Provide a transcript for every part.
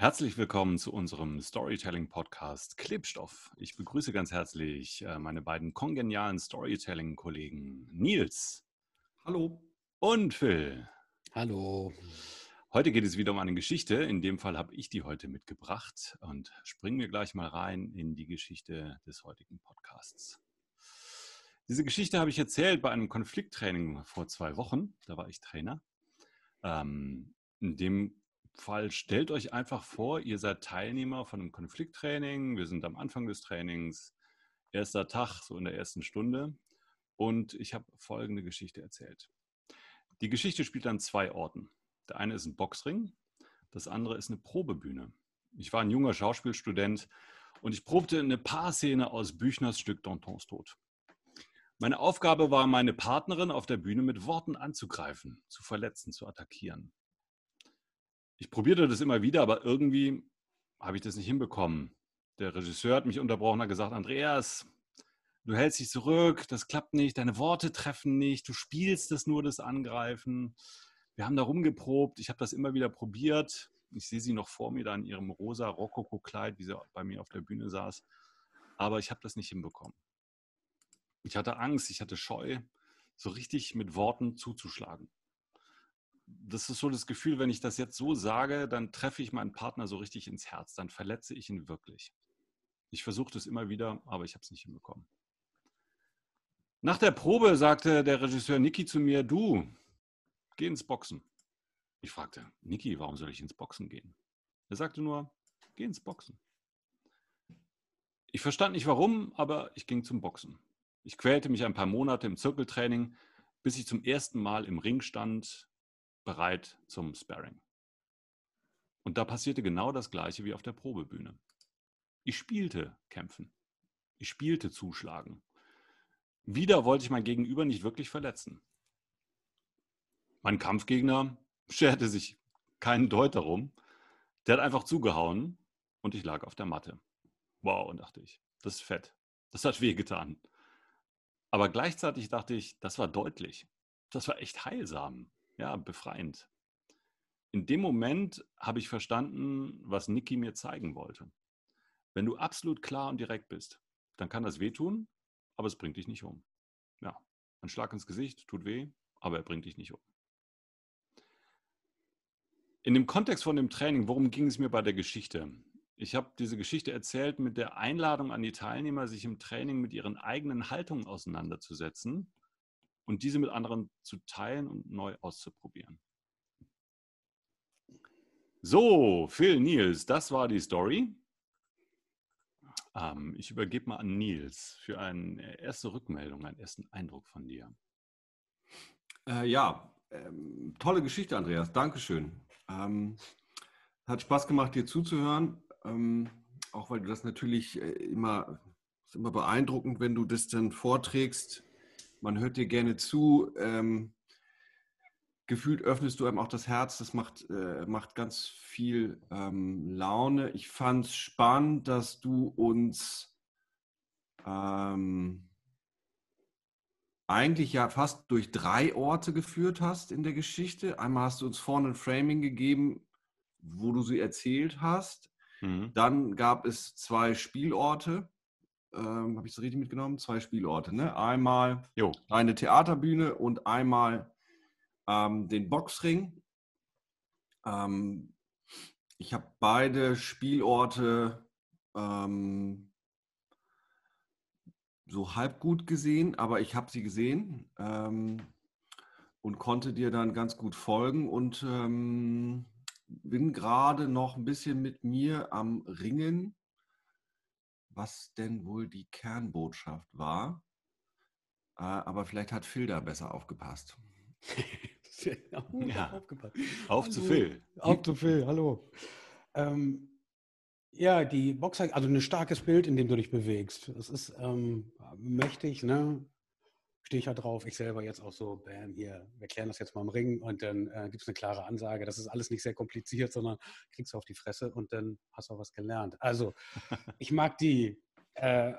Herzlich willkommen zu unserem Storytelling-Podcast Klebstoff. Ich begrüße ganz herzlich äh, meine beiden kongenialen Storytelling-Kollegen Nils. Hallo. Und Phil. Hallo. Heute geht es wieder um eine Geschichte. In dem Fall habe ich die heute mitgebracht und springen wir gleich mal rein in die Geschichte des heutigen Podcasts. Diese Geschichte habe ich erzählt bei einem Konflikttraining vor zwei Wochen. Da war ich Trainer. Ähm, in dem Fall stellt euch einfach vor, ihr seid Teilnehmer von einem Konflikttraining. Wir sind am Anfang des Trainings, erster Tag, so in der ersten Stunde. Und ich habe folgende Geschichte erzählt. Die Geschichte spielt an zwei Orten. Der eine ist ein Boxring, das andere ist eine Probebühne. Ich war ein junger Schauspielstudent und ich probte eine Paarszene aus Büchners Stück Dantons Tod. Meine Aufgabe war, meine Partnerin auf der Bühne mit Worten anzugreifen, zu verletzen, zu attackieren ich probierte das immer wieder, aber irgendwie habe ich das nicht hinbekommen. Der Regisseur hat mich unterbrochen und hat gesagt, Andreas, du hältst dich zurück, das klappt nicht, deine Worte treffen nicht, du spielst das nur, das Angreifen. Wir haben da rumgeprobt, ich habe das immer wieder probiert. Ich sehe sie noch vor mir da in ihrem rosa Rokoko-Kleid, wie sie bei mir auf der Bühne saß. Aber ich habe das nicht hinbekommen. Ich hatte Angst, ich hatte Scheu, so richtig mit Worten zuzuschlagen das ist so das Gefühl, wenn ich das jetzt so sage, dann treffe ich meinen Partner so richtig ins Herz, dann verletze ich ihn wirklich. Ich versuche das immer wieder, aber ich habe es nicht hinbekommen. Nach der Probe sagte der Regisseur Niki zu mir, du, geh ins Boxen. Ich fragte, Niki, warum soll ich ins Boxen gehen? Er sagte nur, geh ins Boxen. Ich verstand nicht warum, aber ich ging zum Boxen. Ich quälte mich ein paar Monate im Zirkeltraining, bis ich zum ersten Mal im Ring stand bereit zum Sparring. Und da passierte genau das Gleiche wie auf der Probebühne. Ich spielte kämpfen. Ich spielte zuschlagen. Wieder wollte ich mein Gegenüber nicht wirklich verletzen. Mein Kampfgegner scherte sich keinen Deut darum. Der hat einfach zugehauen und ich lag auf der Matte. Wow, dachte ich, das ist fett. Das hat wehgetan. Aber gleichzeitig dachte ich, das war deutlich. Das war echt heilsam ja, befreiend. In dem Moment habe ich verstanden, was Niki mir zeigen wollte. Wenn du absolut klar und direkt bist, dann kann das wehtun, aber es bringt dich nicht um. Ja, ein Schlag ins Gesicht tut weh, aber er bringt dich nicht um. In dem Kontext von dem Training, worum ging es mir bei der Geschichte? Ich habe diese Geschichte erzählt mit der Einladung an die Teilnehmer, sich im Training mit ihren eigenen Haltungen auseinanderzusetzen und diese mit anderen zu teilen und neu auszuprobieren. So, Phil, Nils, das war die Story. Ähm, ich übergebe mal an Nils für eine erste Rückmeldung, einen ersten Eindruck von dir. Äh, ja, ähm, tolle Geschichte, Andreas. Dankeschön. Ähm, hat Spaß gemacht, dir zuzuhören. Ähm, auch weil du das natürlich äh, immer, ist immer beeindruckend, wenn du das dann vorträgst, man hört dir gerne zu. Ähm, gefühlt öffnest du einem auch das Herz. Das macht, äh, macht ganz viel ähm, Laune. Ich fand es spannend, dass du uns ähm, eigentlich ja fast durch drei Orte geführt hast in der Geschichte. Einmal hast du uns vorne ein Framing gegeben, wo du sie erzählt hast. Mhm. Dann gab es zwei Spielorte, ähm, habe ich es richtig mitgenommen? Zwei Spielorte. Ne? Einmal jo. eine Theaterbühne und einmal ähm, den Boxring. Ähm, ich habe beide Spielorte ähm, so halb gut gesehen, aber ich habe sie gesehen ähm, und konnte dir dann ganz gut folgen und ähm, bin gerade noch ein bisschen mit mir am Ringen was denn wohl die Kernbotschaft war. Äh, aber vielleicht hat Phil da besser aufgepasst. ja, aufgepasst. Auf hallo. zu Phil. Auf zu Phil, hallo. Ähm, ja, die Boxer, also ein starkes Bild, in dem du dich bewegst. Das ist ähm, mächtig, ne? Stehe ich ja drauf. Ich selber jetzt auch so, bam, hier, wir klären das jetzt mal im Ring und dann äh, gibt es eine klare Ansage. Das ist alles nicht sehr kompliziert, sondern kriegst du auf die Fresse und dann hast du auch was gelernt. Also, ich mag die, äh,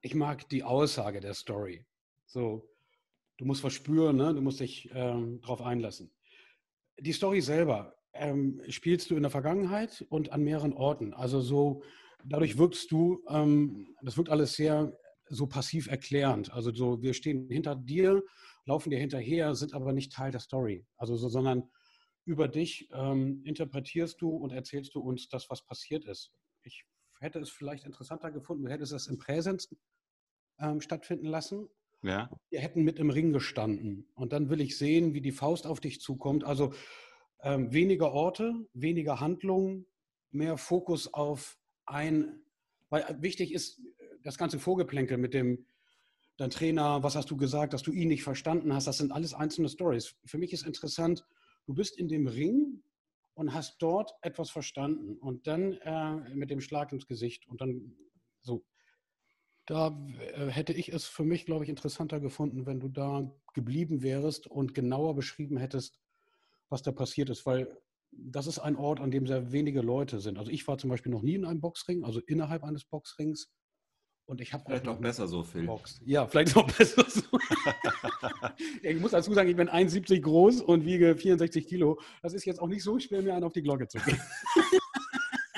ich mag die Aussage der Story. So, du musst was spüren, ne? du musst dich ähm, drauf einlassen. Die Story selber, ähm, spielst du in der Vergangenheit und an mehreren Orten. Also so, dadurch wirkst du, ähm, das wirkt alles sehr so passiv erklärend. Also so, wir stehen hinter dir, laufen dir hinterher, sind aber nicht Teil der Story. Also so, sondern über dich ähm, interpretierst du und erzählst du uns das, was passiert ist. Ich hätte es vielleicht interessanter gefunden, du hättest es im Präsens ähm, stattfinden lassen. Ja. Wir hätten mit im Ring gestanden. Und dann will ich sehen, wie die Faust auf dich zukommt. Also ähm, weniger Orte, weniger Handlungen, mehr Fokus auf ein, weil wichtig ist das ganze Vorgeplänkel mit dem, dein Trainer, was hast du gesagt, dass du ihn nicht verstanden hast, das sind alles einzelne Stories. Für mich ist interessant, du bist in dem Ring und hast dort etwas verstanden und dann äh, mit dem Schlag ins Gesicht und dann so. Da äh, hätte ich es für mich, glaube ich, interessanter gefunden, wenn du da geblieben wärst und genauer beschrieben hättest, was da passiert ist, weil das ist ein Ort, an dem sehr wenige Leute sind. Also ich war zum Beispiel noch nie in einem Boxring, also innerhalb eines Boxrings. Und ich habe vielleicht auch besser so, Phil. Boxt. Ja, vielleicht auch besser so. ich muss dazu sagen, ich bin 1,70 groß und wiege 64 Kilo. Das ist jetzt auch nicht so schwer, mir einen auf die Glocke zu gehen.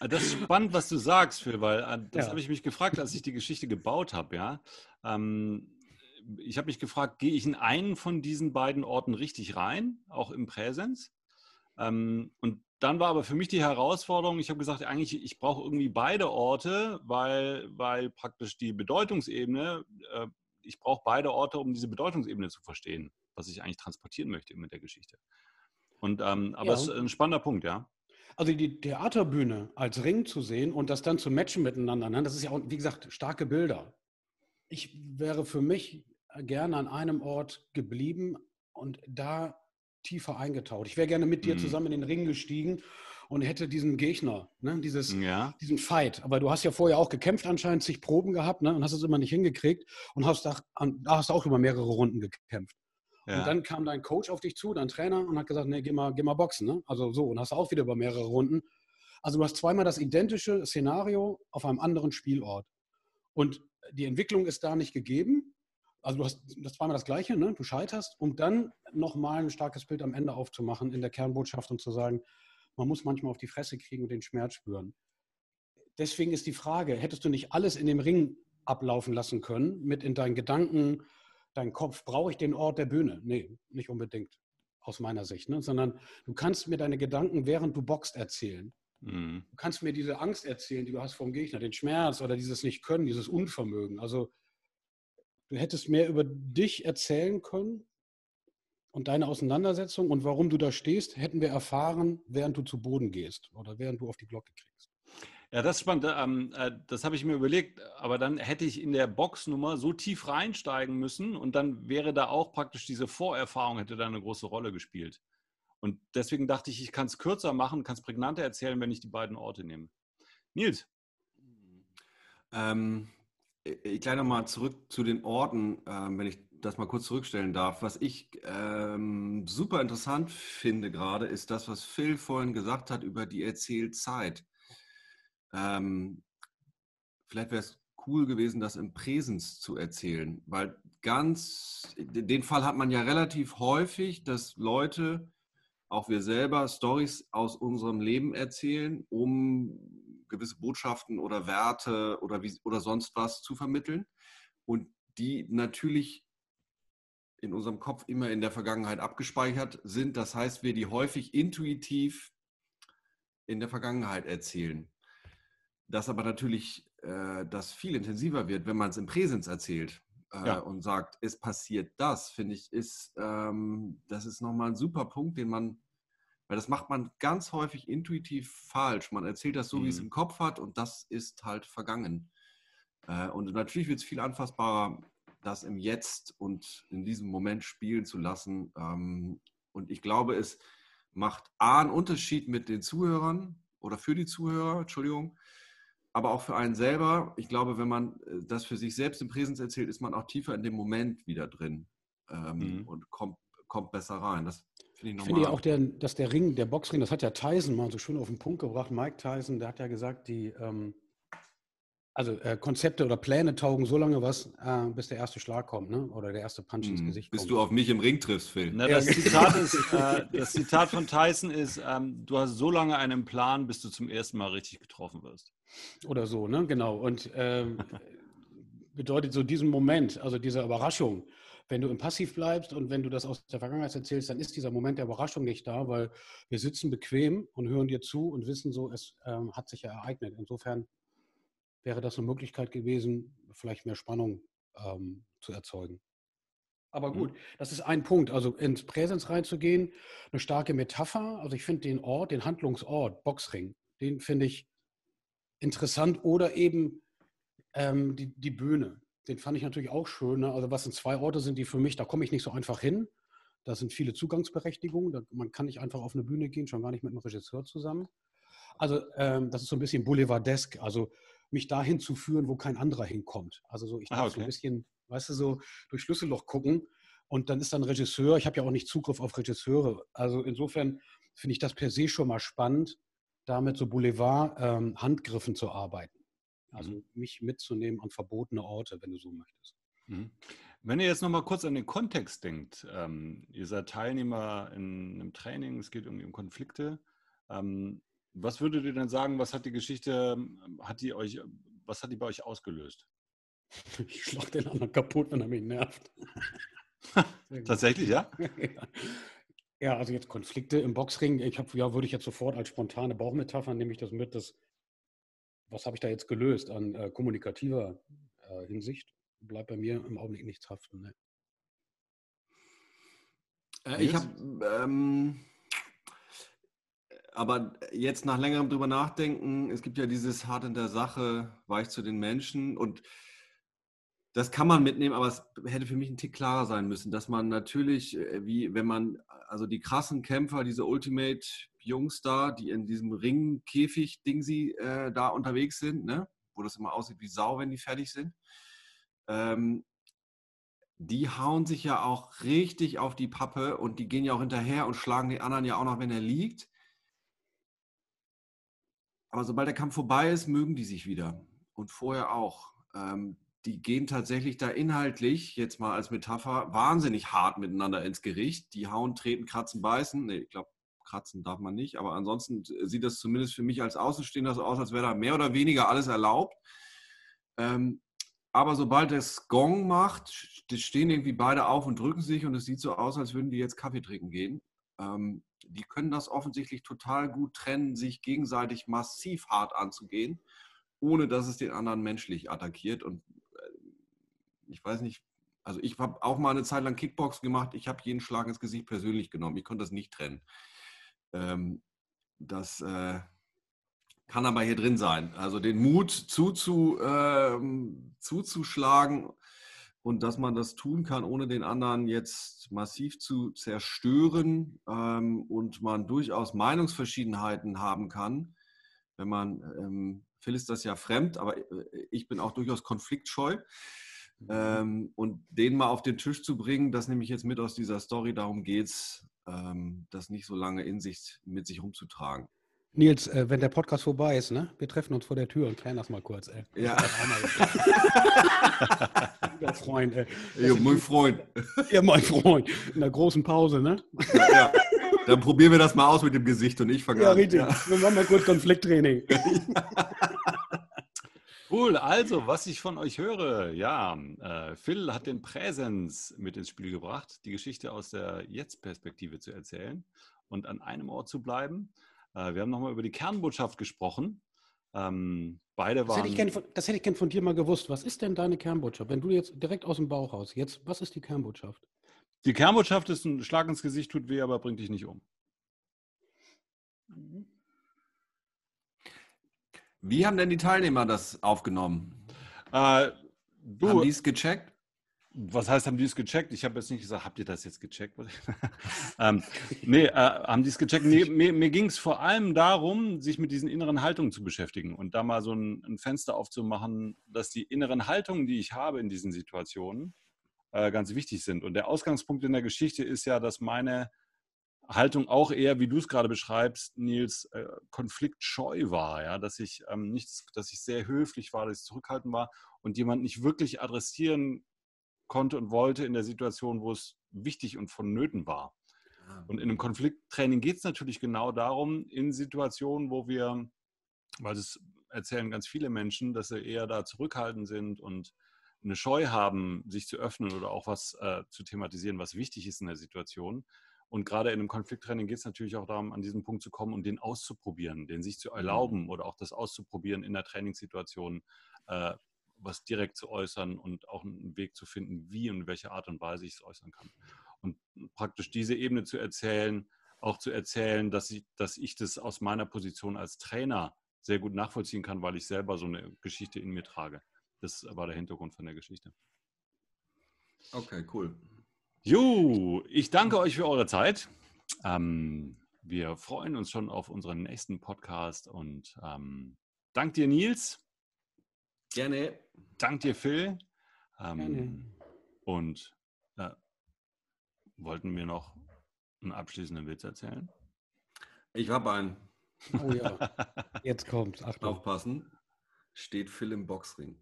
Das ist spannend, was du sagst, Phil, weil äh, das ja. habe ich mich gefragt, als ich die Geschichte gebaut habe. Ja, ähm, ich habe mich gefragt, gehe ich in einen von diesen beiden Orten richtig rein, auch im Präsens? Ähm, und dann war aber für mich die Herausforderung, ich habe gesagt, eigentlich, ich brauche irgendwie beide Orte, weil, weil praktisch die Bedeutungsebene, äh, ich brauche beide Orte, um diese Bedeutungsebene zu verstehen, was ich eigentlich transportieren möchte mit der Geschichte. Und, ähm, aber es ja. ist ein spannender Punkt, ja. Also die Theaterbühne als Ring zu sehen und das dann zu matchen miteinander, ne? das ist ja auch, wie gesagt, starke Bilder. Ich wäre für mich gerne an einem Ort geblieben und da tiefer eingetaucht. Ich wäre gerne mit dir mhm. zusammen in den Ring gestiegen und hätte diesen Gegner, ne, dieses, ja. diesen Fight. Aber du hast ja vorher auch gekämpft anscheinend, zig Proben gehabt ne, und hast es immer nicht hingekriegt und hast da, da hast du auch über mehrere Runden gekämpft. Ja. Und dann kam dein Coach auf dich zu, dein Trainer, und hat gesagt, nee, geh mal, geh mal boxen. Ne? Also so, und hast auch wieder über mehrere Runden. Also du hast zweimal das identische Szenario auf einem anderen Spielort. Und die Entwicklung ist da nicht gegeben. Also du hast das zweimal das Gleiche, ne? du scheiterst, um dann nochmal ein starkes Bild am Ende aufzumachen in der Kernbotschaft und zu sagen, man muss manchmal auf die Fresse kriegen und den Schmerz spüren. Deswegen ist die Frage, hättest du nicht alles in dem Ring ablaufen lassen können, mit in deinen Gedanken, deinen Kopf, brauche ich den Ort der Bühne? Nee, nicht unbedingt aus meiner Sicht, ne? sondern du kannst mir deine Gedanken, während du boxt, erzählen. Mhm. Du kannst mir diese Angst erzählen, die du hast vom Gegner, den Schmerz oder dieses Nicht-Können, dieses Unvermögen. Also Du hättest mehr über dich erzählen können und deine Auseinandersetzung und warum du da stehst, hätten wir erfahren, während du zu Boden gehst oder während du auf die Glocke kriegst. Ja, das ist spannend. Ähm, äh, das habe ich mir überlegt. Aber dann hätte ich in der Boxnummer so tief reinsteigen müssen und dann wäre da auch praktisch diese Vorerfahrung, hätte da eine große Rolle gespielt. Und deswegen dachte ich, ich kann es kürzer machen, kann es prägnanter erzählen, wenn ich die beiden Orte nehme. Nils. Ähm, ich gleich nochmal zurück zu den Orten, ähm, wenn ich das mal kurz zurückstellen darf. Was ich ähm, super interessant finde gerade, ist das, was Phil vorhin gesagt hat über die Erzählzeit. Ähm, vielleicht wäre es cool gewesen, das im Präsens zu erzählen, weil ganz, den Fall hat man ja relativ häufig, dass Leute, auch wir selber, Stories aus unserem Leben erzählen, um gewisse Botschaften oder Werte oder, wie, oder sonst was zu vermitteln und die natürlich in unserem Kopf immer in der Vergangenheit abgespeichert sind. Das heißt, wir die häufig intuitiv in der Vergangenheit erzählen. Das aber natürlich äh, das viel intensiver wird, wenn man es im Präsens erzählt äh, ja. und sagt, es passiert das, finde ich, ist ähm, das ist nochmal ein super Punkt, den man weil das macht man ganz häufig intuitiv falsch. Man erzählt das so, mhm. wie es mhm. im Kopf hat und das ist halt vergangen. Äh, und natürlich wird es viel anfassbarer, das im Jetzt und in diesem Moment spielen zu lassen. Ähm, und ich glaube, es macht A einen Unterschied mit den Zuhörern oder für die Zuhörer, Entschuldigung, aber auch für einen selber. Ich glaube, wenn man äh, das für sich selbst im Präsens erzählt, ist man auch tiefer in dem Moment wieder drin ähm, mhm. und kommt, kommt besser rein. Das Finde ich, ich finde ja auch, der, dass der Ring, der Boxring, das hat ja Tyson mal so schön auf den Punkt gebracht. Mike Tyson, der hat ja gesagt, die, ähm, also äh, Konzepte oder Pläne taugen so lange was, äh, bis der erste Schlag kommt, ne? Oder der erste Punch ins Hm, Gesicht Bis kommt. du auf mich im Ring triffst, Phil. Na, Ja, das. Zitat ist, äh, das Zitat von Tyson ist, ähm, du hast so lange einen Plan, bis du zum ersten Mal richtig getroffen wirst. Oder so, ne? Genau. Und ähm, bedeutet so diesen Moment, also diese Überraschung, wenn du im Passiv bleibst und wenn du das aus der Vergangenheit erzählst, dann ist dieser Moment der Überraschung nicht da, weil wir sitzen bequem und hören dir zu und wissen so, es ähm, hat sich ja ereignet. Insofern wäre das eine Möglichkeit gewesen, vielleicht mehr Spannung ähm, zu erzeugen. Aber gut, das ist ein Punkt. Also ins Präsens reinzugehen, eine starke Metapher. Also ich finde den Ort, den Handlungsort, Boxring, den finde ich interessant. Oder eben ähm, die, die Bühne. Den fand ich natürlich auch schön. Ne? Also was sind zwei Orte sind, die für mich, da komme ich nicht so einfach hin. Da sind viele Zugangsberechtigungen. Da, man kann nicht einfach auf eine Bühne gehen, schon gar nicht mit einem Regisseur zusammen. Also ähm, das ist so ein bisschen Boulevardesk. Also mich dahin zu führen, wo kein anderer hinkommt. Also so, ich Ah, darf so ein okay. bisschen, weißt du, so durch Schlüsselloch gucken. Und dann ist dann Regisseur. Ich habe ja auch nicht Zugriff auf Regisseure. Also insofern finde ich das per se schon mal spannend, damit so Boulevard-Handgriffen zu arbeiten. Also Mhm. mich mitzunehmen an verbotene Orte, wenn du so möchtest. Mhm. Wenn ihr jetzt noch mal kurz an den Kontext denkt, ähm, ihr seid Teilnehmer in einem Training, es geht irgendwie um Konflikte. Ähm, was würdet ihr denn sagen, was hat die Geschichte, ähm, hat die euch, was hat die bei euch ausgelöst? Ich schlag den anderen kaputt, wenn er mich nervt. Tatsächlich, ja? Ja, also jetzt Konflikte im Boxring, ich habe, ja, würde ich jetzt sofort als spontane Bauchmetapher nehme ich das mit, dass, was habe ich da jetzt gelöst an äh, kommunikativer äh, Hinsicht? Bleibt bei mir im Augenblick nichts haften. Ne? Äh, ich habe, ähm, aber jetzt nach längerem drüber nachdenken, es gibt ja dieses hart in der Sache, weich zu den Menschen und das kann man mitnehmen, aber es hätte für mich ein Tick klarer sein müssen, dass man natürlich, äh, wie wenn man, also die krassen Kämpfer, diese Ultimate-Jungs da, die in diesem Ring-Käfig-Ding sie äh, da unterwegs sind, ne? wo das immer aussieht wie Sau, wenn die fertig sind, ähm, die hauen sich ja auch richtig auf die Pappe und die gehen ja auch hinterher und schlagen den anderen ja auch noch, wenn er liegt. Aber sobald der Kampf vorbei ist, mögen die sich wieder. Und vorher auch. Ähm, die gehen tatsächlich da inhaltlich, jetzt mal als Metapher, wahnsinnig hart miteinander ins Gericht. Die hauen, treten, kratzen, beißen. Nee, ich glaube, kratzen darf man nicht. Aber ansonsten sieht das zumindest für mich als Außenstehender so aus, als wäre da mehr oder weniger alles erlaubt. Ähm, aber sobald es Gong macht, st- stehen irgendwie beide auf und drücken sich und es sieht so aus, als würden die jetzt Kaffee trinken gehen. Ähm, die können das offensichtlich total gut trennen, sich gegenseitig massiv hart anzugehen, ohne dass es den anderen menschlich attackiert. Und ich weiß nicht, also ich habe auch mal eine Zeit lang Kickbox gemacht. Ich habe jeden Schlag ins Gesicht persönlich genommen. Ich konnte das nicht trennen. Ähm, das äh, kann aber hier drin sein. Also den Mut zuzu, ähm, zuzuschlagen und dass man das tun kann, ohne den anderen jetzt massiv zu zerstören ähm, und man durchaus Meinungsverschiedenheiten haben kann, wenn man, ähm, Phil ist das ja fremd, aber äh, ich bin auch durchaus konfliktscheu. Ähm, und den mal auf den Tisch zu bringen, das nehme ich jetzt mit aus dieser Story. Darum geht es, ähm, das nicht so lange in sich mit sich rumzutragen. Nils, äh, wenn der Podcast vorbei ist, ne? Wir treffen uns vor der Tür und klären das mal kurz, ey. Ja. Lieber Freund, ey. Ja, mein Freund. Ja, mein Freund. In der großen Pause, ne? Ja, dann probieren wir das mal aus mit dem Gesicht und ich fange Ja, an. richtig. Ja. Wir machen mal kurz Konflikttraining. Cool, also was ich von euch höre, ja, äh, Phil hat den Präsens mit ins Spiel gebracht, die Geschichte aus der Jetzt-Perspektive zu erzählen und an einem Ort zu bleiben. Äh, wir haben nochmal über die Kernbotschaft gesprochen. Ähm, beide Das hätte, waren. ich gern von, das hätte ich gern von dir mal gewusst. Was ist denn deine Kernbotschaft? Wenn du jetzt direkt aus dem Bauch raus, jetzt, was ist die Kernbotschaft? Die Kernbotschaft ist ein Schlag ins Gesicht, tut weh, aber bringt dich nicht um. Wie haben denn die Teilnehmer das aufgenommen? Äh, Haben du, die es gecheckt? was heißt, haben die es gecheckt? Ich habe jetzt nicht gesagt, habt ihr das jetzt gecheckt? ähm, nee, äh, haben die es gecheckt? Nee, mir mir ging es vor allem darum, sich mit diesen inneren Haltungen zu beschäftigen und da mal so ein, ein Fenster aufzumachen, dass die inneren Haltungen, die ich habe in diesen Situationen, äh, ganz wichtig sind. Und der Ausgangspunkt in der Geschichte ist ja, dass meine Haltung auch eher, wie du es gerade beschreibst, Nils, äh, konfliktscheu war, ja, dass ich ähm, nicht, dass ich sehr höflich war, dass ich zurückhaltend war und jemand nicht wirklich adressieren konnte und wollte in der Situation, wo es wichtig und vonnöten war. Ah. Und in einem Konflikttraining geht es natürlich genau darum, in Situationen, wo wir, weil das erzählen ganz viele Menschen, dass sie eher da zurückhaltend sind und eine Scheu haben, sich zu öffnen oder auch was äh, zu thematisieren, was wichtig ist in der Situation. Und gerade in einem Konflikttraining geht es natürlich auch darum, an diesen Punkt zu kommen und den auszuprobieren, den sich zu erlauben mhm. oder auch das auszuprobieren in der Trainingssituation, äh, was direkt zu äußern und auch einen Weg zu finden, wie und in welcher Art und Weise ich es äußern kann. Und praktisch diese Ebene zu erzählen, auch zu erzählen, dass ich, dass ich das aus meiner Position als Trainer sehr gut nachvollziehen kann, weil ich selber so eine Geschichte in mir trage. Das war der Hintergrund von der Geschichte. Okay, cool. Jo, ich danke euch für eure Zeit. Ähm, wir freuen uns schon auf unseren nächsten Podcast und ähm, dank dir, Nils. Gerne. Dank dir, Phil. Ähm, Gerne. Und äh, wollten wir noch einen abschließenden Witz erzählen? Ich habe einen. Oh ja, jetzt kommt. Achtung. Aufpassen. Steht Phil im Boxring.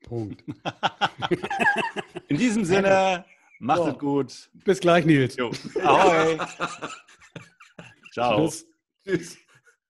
Punkt. In diesem Sinne, macht es gut. Bis gleich, Nils. Jo. Ahoi. Ciao. Tschüss. Tschüss.